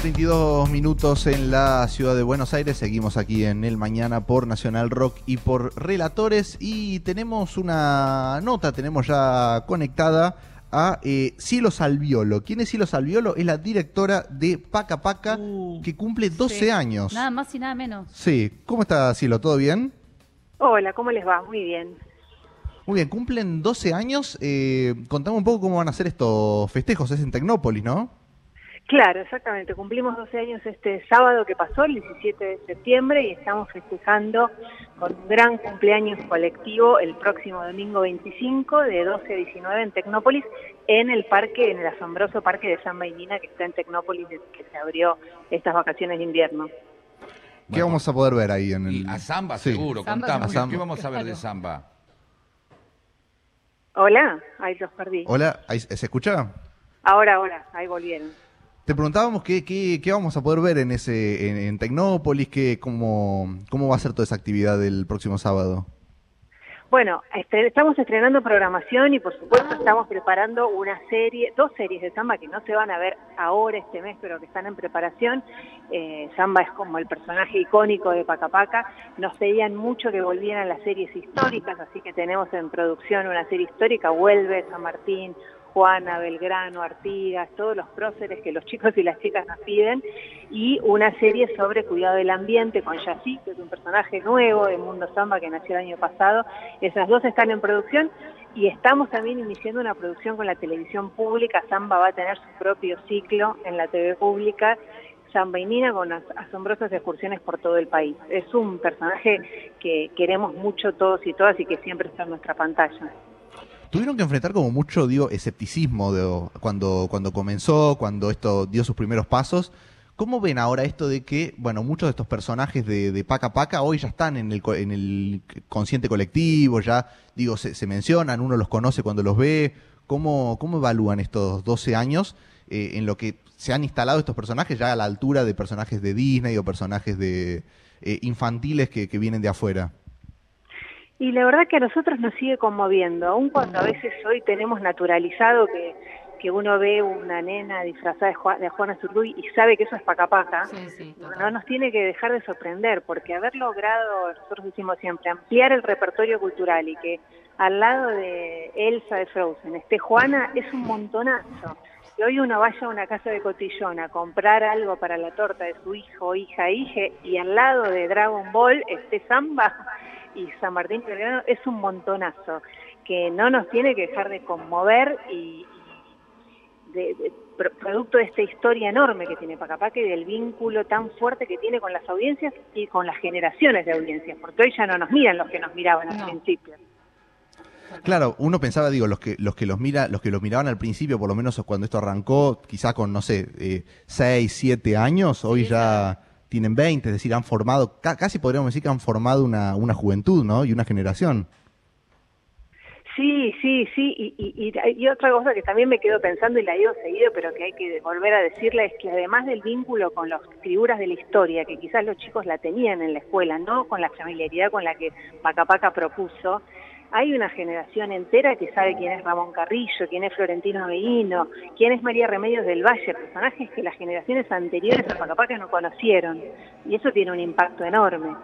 32 minutos en la ciudad de Buenos Aires. Seguimos aquí en el mañana por Nacional Rock y por Relatores. Y tenemos una nota, tenemos ya conectada a eh, Cielo Salviolo. ¿Quién es Cielo Salviolo? Es la directora de Paca Paca, Uh, que cumple 12 sí. años. Nada más y nada menos. Sí, ¿cómo está Cielo? ¿Todo bien? Hola, ¿cómo les va? Muy bien. Muy bien, cumplen 12 años. Eh, contame un poco cómo van a ser estos festejos. Es en Tecnópolis, ¿no? Claro, exactamente. Cumplimos 12 años este sábado que pasó, el 17 de septiembre, y estamos festejando con un gran cumpleaños colectivo el próximo domingo 25 de 12 a 19 en Tecnópolis, en el parque, en el asombroso parque de San Bainina que está en Tecnópolis, desde que se abrió estas vacaciones de invierno. ¿Qué Bueno, vamos a poder ver ahí en el...? A Samba Sí. seguro, Samba contamos. ¿Qué vamos a ver de. Samba? Hola, ahí los perdí. Hola, ¿ahí ¿se escucha? Ahora, ahora, ahí volvieron. Te preguntábamos qué, vamos a poder ver en ese en, en Tecnópolis, qué, cómo, cómo va a ser toda esa actividad el próximo sábado. Bueno, estre- estamos estrenando programación y por supuesto estamos preparando una serie, dos series de samba que no se van a ver ahora este mes, pero que están en preparación. Eh, samba es como el personaje icónico de Paca Paca. Nos pedían mucho que volvieran las series históricas, así que tenemos en producción una serie histórica, Vuelve, San Martín, Juana, Belgrano, Artigas, todos los próceres que los chicos y las chicas nos piden, y una serie sobre cuidado del ambiente con Yací, que es un personaje nuevo de Mundo Samba que nació el año pasado. Esas dos están en producción y estamos también iniciando una producción con la televisión pública. Samba va a tener su propio ciclo en la TV pública. Samba y Nina con as- asombrosas excursiones por todo el país. Es un personaje que queremos mucho todos y todas y que siempre está en nuestra pantalla. Tuvieron que enfrentar como mucho, digo, escepticismo de, cuando, cuando comenzó, cuando esto dio sus primeros pasos. ¿Cómo ven ahora esto de que, bueno, muchos de estos personajes de, de Paca Paca hoy ya están en el, en el consciente colectivo, ya, digo, se, mencionan, uno los conoce cuando los ve? ¿Cómo, cómo evalúan estos 12 años eh, en lo que se han instalado estos personajes ya a la altura de personajes de Disney o personajes de eh, infantiles que vienen de afuera? Y la verdad que a nosotros nos sigue conmoviendo, aun cuando a veces hoy tenemos naturalizado que, que uno ve una nena disfrazada de, Ju- de Juana Zurduy y sabe que eso es paca paca, Sí, sí, no nos tiene que dejar de sorprender, porque haber logrado, nosotros decimos siempre, ampliar el repertorio cultural y que al lado de Elsa de Frozen esté Juana es un montonazo. Que hoy uno vaya a una casa de cotillón a comprar algo para la torta de su hijo, hija, hije, y al lado de Dragon Ball esté Samba y San Martín de Belgrano, es un montonazo que no nos tiene que dejar de conmover y, y de- de- pro- producto de esta historia enorme que tiene Pacapaca y del vínculo tan fuerte que tiene con las audiencias y con las generaciones de audiencias, porque hoy ya no nos miran los que nos miraban al No. principio. Claro, uno pensaba, digo, los que los que los mira, los que los miraban al principio, por lo menos cuando esto arrancó, quizá con no sé, eh, 6, 7 años, hoy Sí, ya tienen 20, es decir, han formado, ca- casi podríamos decir que han formado una, una juventud, ¿no? Y una generación. Sí, sí, sí, y, y, y- otra cosa que también me quedo pensando y la digo seguido, pero que hay que volver a decirle, es que además del vínculo con las figuras de la historia, que quizás los chicos la tenían en la escuela, no con la familiaridad con la que Paca Paca propuso, hay una generación entera que sabe quién es Ramón Carrillo, quién es Florentino Aveino, quién es María Remedios del Valle, personajes que las generaciones anteriores a Paca Paca no conocieron, y eso tiene un impacto enorme.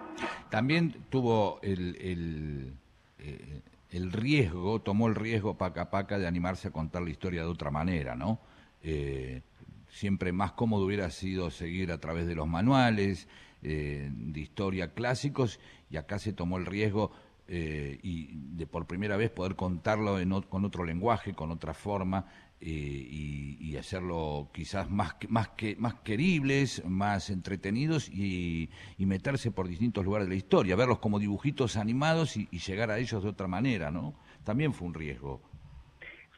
También tuvo el, el, eh, el riesgo, tomó el riesgo Paca Paca de animarse a contar la historia de otra manera, ¿no? Eh, siempre más cómodo hubiera sido seguir a través de los manuales eh, de historia clásicos y acá se tomó el riesgo eh, y de por primera vez poder contarlo en ot- con otro lenguaje, con otra forma eh, y, hacerlo quizás más más que más queribles, más entretenidos y, y meterse por distintos lugares de la historia, verlos como dibujitos animados y, y llegar a ellos de otra manera, ¿no? También fue un riesgo.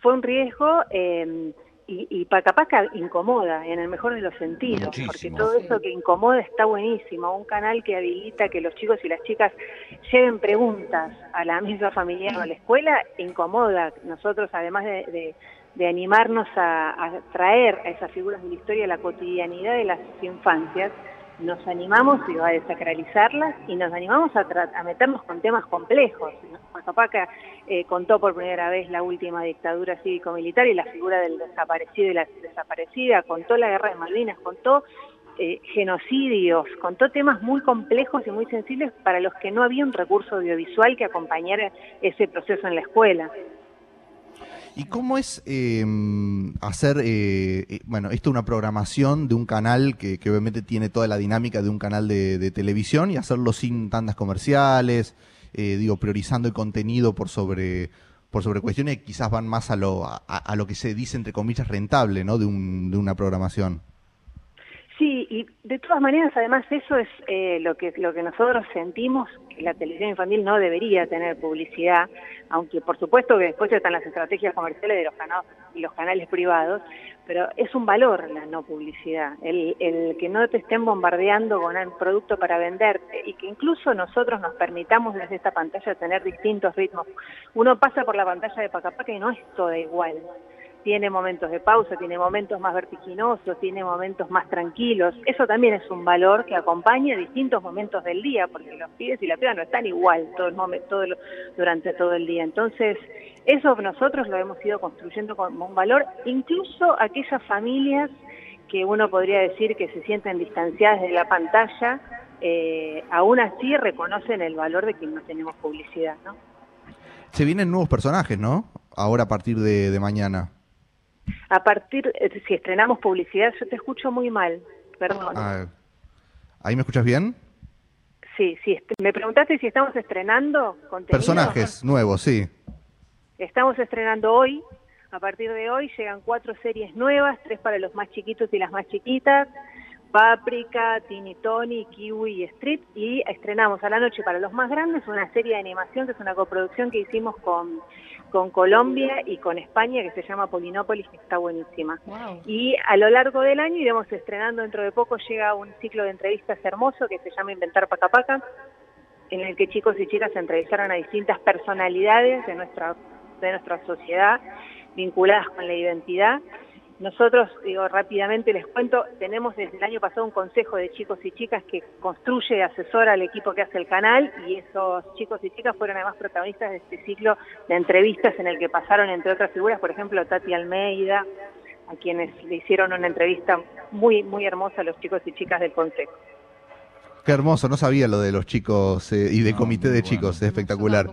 fue un riesgo eh, y, y Paca Paca incomoda en el mejor de los sentidos, Muchísimo. porque todo eso que incomoda está buenísimo. Un canal que habilita que los chicos y las chicas lleven preguntas a la mesa familiar o a la escuela incomoda. Nosotros, además de, de- de animarnos a, a traer a esas figuras de la historia a la cotidianidad de las infancias, nos animamos a desacralizarlas y nos animamos a, a meternos con temas complejos. Pacapaca eh, contó por primera vez la última dictadura cívico-militar y la figura del desaparecido y la desaparecida, contó la guerra de Malvinas, contó eh, genocidios, contó temas muy complejos y muy sensibles para los que no había un recurso audiovisual que acompañara ese proceso en la escuela. ¿Y cómo es em, hacer, eh, eh, bueno, esto una programación de un canal que, obviamente tiene toda la dinámica de un canal de, televisión y hacerlo sin tandas comerciales, eh, digo, priorizando el contenido por sobre por sobre cuestiones que quizás van más a lo, a, lo que se dice, entre comillas, rentable, ¿no? De, un, de una programación. Sí, y de todas maneras, además, eso es lo, que, lo que nosotros sentimos la televisión infantil no debería tener publicidad, aunque por supuesto que después están las estrategias comerciales de los, canales, los canales privados, pero es un valor la no publicidad, el, el que no te estén bombardeando con un producto para venderte y que incluso nosotros nos permitamos desde esta pantalla tener distintos ritmos. Uno pasa por la pantalla de Pacapaca y no es toda igual tiene momentos de pausa, tiene momentos más vertiginosos, tiene momentos más tranquilos. Eso también es un valor que acompaña distintos momentos del día, porque los pibes y la piba no están igual todo el momento, durante todo el día. Entonces, eso nosotros lo hemos ido construyendo como un valor, incluso aquellas familias que uno podría decir que se sienten distanciadas de la pantalla, eh, aún así reconocen el valor de que no tenemos publicidad, ¿no? Se vienen nuevos personajes, ¿no? Ahora a partir de mañana. A partir, eh, si estrenamos publicidad, yo te escucho muy mal, perdón. Ah, ¿Ahí me escuchas bien? Sí, sí. Me preguntaste si estamos estrenando contenido. Personajes nuevos, sí. Estamos estrenando hoy. A partir de hoy llegan cuatro series nuevas, tres para los más chiquitos y las más chiquitas. Paprika, Tini Tony, Kiwi y Street y estrenamos a la noche para los más grandes una serie de animación que es una coproducción que hicimos con, con Colombia y con España que se llama Polinópolis que está buenísima. Y a lo largo del año iremos estrenando dentro de poco llega un ciclo de entrevistas hermoso que se llama Inventar Pacapaca en el que chicos y chicas se entrevistaron a distintas personalidades de nuestra de nuestra sociedad vinculadas con la identidad nosotros, digo, rápidamente les cuento, tenemos desde el año pasado un consejo de chicos y chicas que construye y asesora al equipo que hace el canal y esos chicos y chicas fueron además protagonistas de este ciclo de entrevistas en el que pasaron, entre otras figuras, por ejemplo, Tati Almeida, a quienes le hicieron una entrevista muy, muy hermosa a los chicos y chicas del consejo. Qué hermoso, no sabía lo de los chicos eh, y de comité de chicos, es espectacular.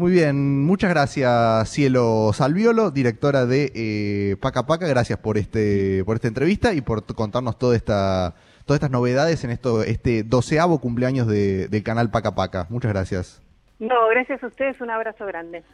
Muy bien, muchas gracias Cielo Salviolo, directora de eh, Paca Paca, gracias por este por esta entrevista y por contarnos toda esta todas estas novedades en esto este doceavo cumpleaños de, del canal Paca Paca. Muchas gracias. No, gracias a ustedes, un abrazo grande.